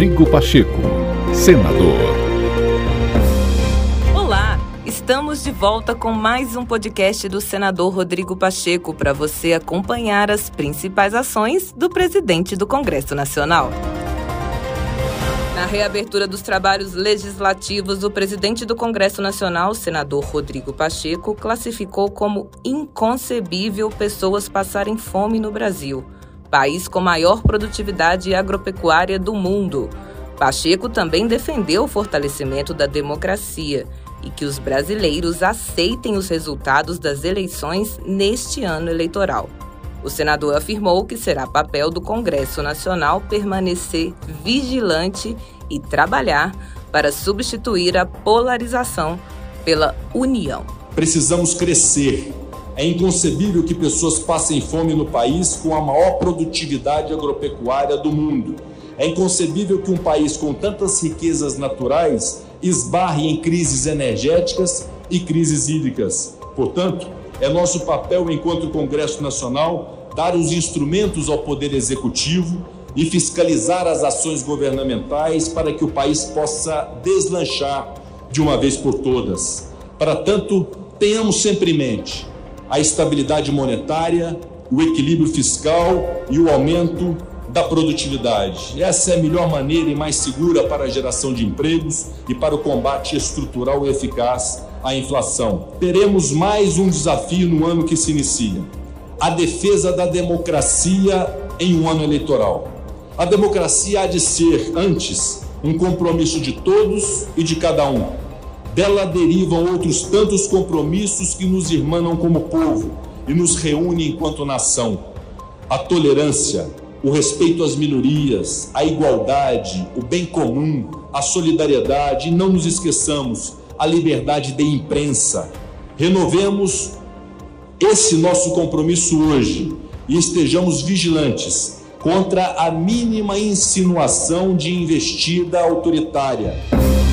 Rodrigo Pacheco, senador. Olá, estamos de volta com mais um podcast do senador Rodrigo Pacheco para você acompanhar as principais ações do presidente do Congresso Nacional. Na reabertura dos trabalhos legislativos, o presidente do Congresso Nacional, senador Rodrigo Pacheco, classificou como inconcebível pessoas passarem fome no Brasil, país com maior produtividade agropecuária do mundo. Pacheco também defendeu o fortalecimento da democracia e que os brasileiros aceitem os resultados das eleições neste ano eleitoral. O senador afirmou que será papel do Congresso Nacional permanecer vigilante e trabalhar para substituir a polarização pela união. Precisamos crescer. É inconcebível que pessoas passem fome no país com a maior produtividade agropecuária do mundo. É inconcebível que um país com tantas riquezas naturais esbarre em crises energéticas e crises hídricas. Portanto, é nosso papel, enquanto Congresso Nacional, dar os instrumentos ao Poder Executivo e fiscalizar as ações governamentais para que o país possa deslanchar de uma vez por todas. Para tanto, tenhamos sempre em mente a estabilidade monetária, o equilíbrio fiscal e o aumento da produtividade. Essa é a melhor maneira e mais segura para a geração de empregos e para o combate estrutural e eficaz à inflação. Teremos mais um desafio no ano que se inicia: a defesa da democracia em um ano eleitoral. A democracia há de ser, antes, um compromisso de todos e de cada um. Dela derivam outros tantos compromissos que nos irmanam como povo e nos reúnem enquanto nação. A tolerância, o respeito às minorias, a igualdade, o bem comum, a solidariedade e não nos esqueçamos, a liberdade de imprensa. Renovemos esse nosso compromisso hoje e estejamos vigilantes contra a mínima insinuação de investida autoritária.